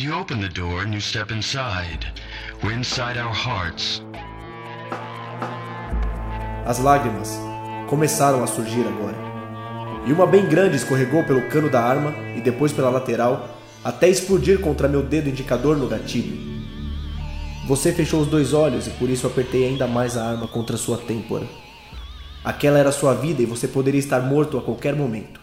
You open the door and you step inside. We're inside our hearts. As lágrimas começaram a surgir agora. E uma bem grande escorregou pelo cano da arma e depois pela lateral, até explodir contra meu dedo indicador no gatilho. Você fechou os dois olhos e por isso apertei ainda mais a arma contra sua têmpora. Aquela era sua vida e você poderia estar morto a qualquer momento.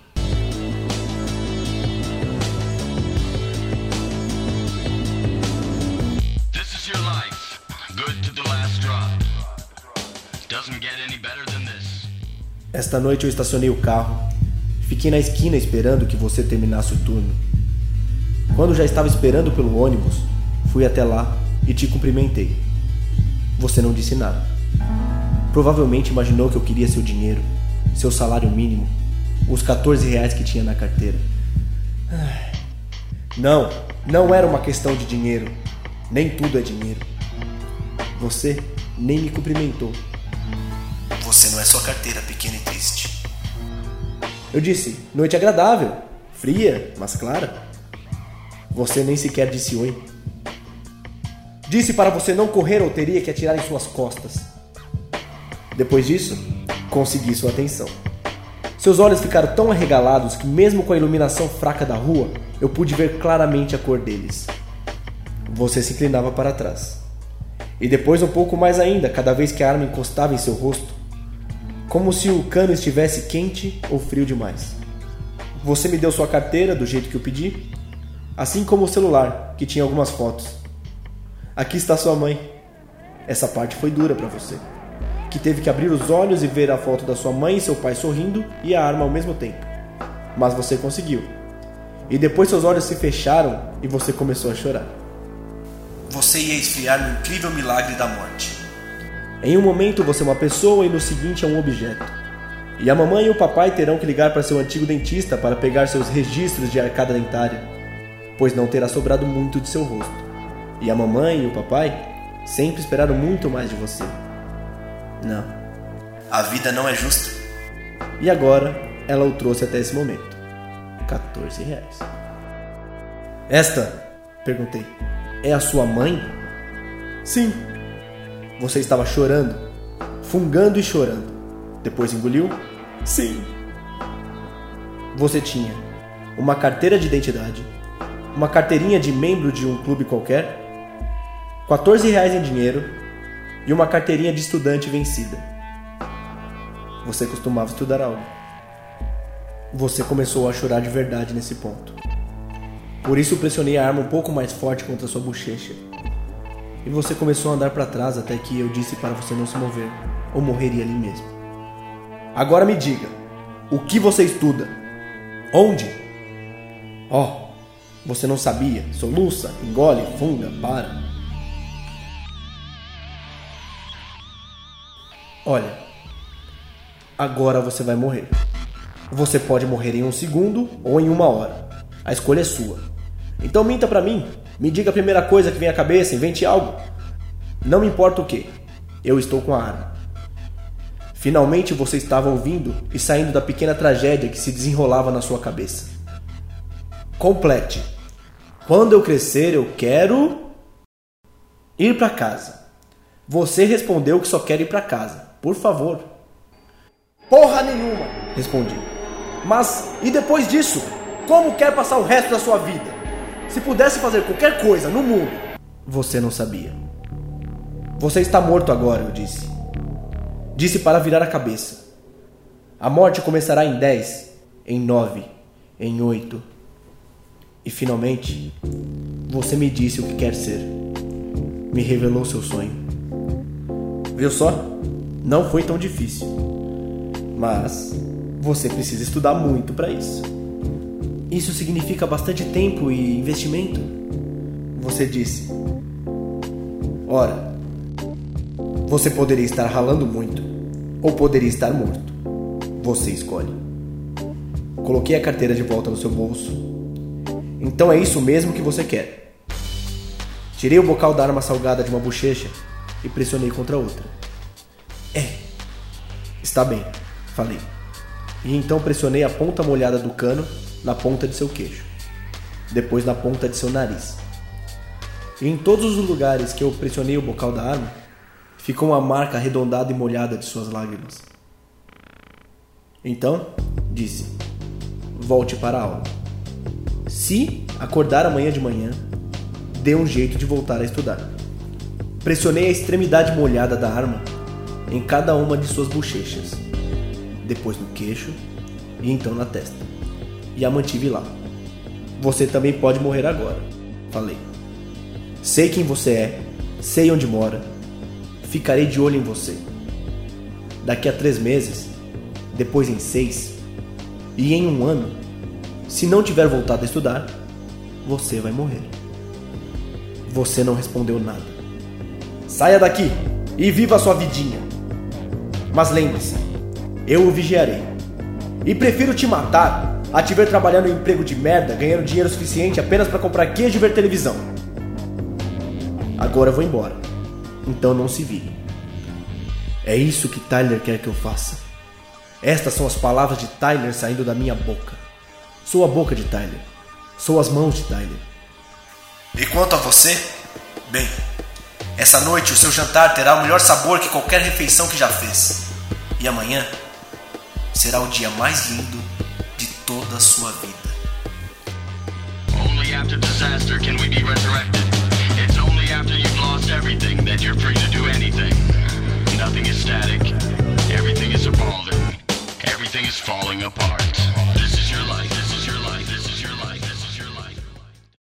Esta noite eu estacionei o carro. Fiquei na esquina esperando que você terminasse o turno. Quando já estava esperando pelo ônibus, fui até lá e te cumprimentei. Você não disse nada. Provavelmente imaginou que eu queria seu dinheiro, seu salário mínimo, os 14 reais que tinha na carteira. Não, não era uma questão de dinheiro. Nem tudo é dinheiro. Você nem me cumprimentou. Você não é só carteira pequena e triste. Eu disse, noite agradável, fria, mas clara. Você nem sequer disse oi. Disse para você não correr ou teria que atirar em suas costas. Depois disso, consegui sua atenção. Seus olhos ficaram tão arregalados que, mesmo com a iluminação fraca da rua, eu pude ver claramente a cor deles. Você se inclinava para trás. E depois um pouco mais ainda, cada vez que a arma encostava em seu rosto, como se o cano estivesse quente ou frio demais. Você me deu sua carteira do jeito que eu pedi, assim como o celular, que tinha algumas fotos. Aqui está sua mãe. Essa parte foi dura para você, que teve que abrir os olhos e ver a foto da sua mãe e seu pai sorrindo e a arma ao mesmo tempo. Mas você conseguiu. E depois seus olhos se fecharam e você começou a chorar. Você ia esfriar no incrível milagre da morte. Em um momento você é uma pessoa e no seguinte é um objeto. E a mamãe e o papai terão que ligar para seu antigo dentista para pegar seus registros de arcada dentária, pois não terá sobrado muito de seu rosto. E a mamãe e o papai sempre esperaram muito mais de você. Não. A vida não é justa. E agora ela o trouxe até esse momento. 14 reais. Esta, perguntei, é a sua mãe? Sim. Você estava chorando, fungando e chorando. Depois engoliu? Sim. Você tinha uma carteira de identidade, uma carteirinha de membro de um clube qualquer, 14 reais em dinheiro e uma carteirinha de estudante vencida. Você costumava estudar algo. Você começou a chorar de verdade nesse ponto. Por isso pressionei a arma um pouco mais forte contra sua bochecha. E você começou a andar para trás até que eu disse para você não se mover, ou morreria ali mesmo. Agora me diga, o que você estuda? Onde? Oh, você não sabia? Soluça, engole, funga, para. Olha, agora você vai morrer. Você pode morrer em um segundo ou em uma hora. A escolha é sua. Então minta para mim. Me diga a primeira coisa que vem à cabeça, invente algo. Não me importa o que. Eu estou com a arma. Finalmente você estava ouvindo e saindo da pequena tragédia que se desenrolava na sua cabeça. Complete. Quando eu crescer, eu quero ir para casa. Você respondeu que só quer ir para casa. Por favor. Porra nenhuma, respondi. Mas e depois disso? Como quer passar o resto da sua vida? Se pudesse fazer qualquer coisa no mundo. Você não sabia. Você está morto agora, eu disse. Disse para virar a cabeça. A morte começará em 10, em 9, em 8. E finalmente, você me disse o que quer ser. Me revelou seu sonho. Viu só? Não foi tão difícil. Mas você precisa estudar muito para isso. Isso significa bastante tempo e investimento? Você disse. Ora, você poderia estar ralando muito ou poderia estar morto. Você escolhe. Coloquei a carteira de volta no seu bolso. Então é isso mesmo que você quer. Tirei o bocal da arma salgada de uma bochecha e pressionei contra outra. É. Está bem, falei. E então pressionei a ponta molhada do cano na ponta de seu queixo. Depois na ponta de seu nariz. E em todos os lugares que eu pressionei o bocal da arma, ficou uma marca arredondada e molhada de suas lágrimas. Então, disse: Volte para a aula. Se acordar amanhã de manhã, dê um jeito de voltar a estudar. Pressionei a extremidade molhada da arma em cada uma de suas bochechas, depois no queixo e então na testa, e a mantive lá. Você também pode morrer agora, falei. Sei quem você é, sei onde mora, ficarei de olho em você. Daqui a três meses, depois em seis, e em um ano, se não tiver voltado a estudar, você vai morrer. Você não respondeu nada. Saia daqui e viva a sua vidinha. Mas lembre-se, eu o vigiarei. E prefiro te matar a te ver trabalhando em um emprego de merda, ganhando dinheiro suficiente apenas para comprar queijo e ver televisão. Agora eu vou embora. Então não se vire. É isso que Tyler quer que eu faça. Estas são as palavras de Tyler saindo da minha boca. Sou a boca de Tyler. Sou as mãos de Tyler. E quanto a você? Bem, essa noite o seu jantar terá o melhor sabor que qualquer refeição que já fez. E amanhã será o dia mais lindo de toda a sua vida. Only after disaster can we be resurrected.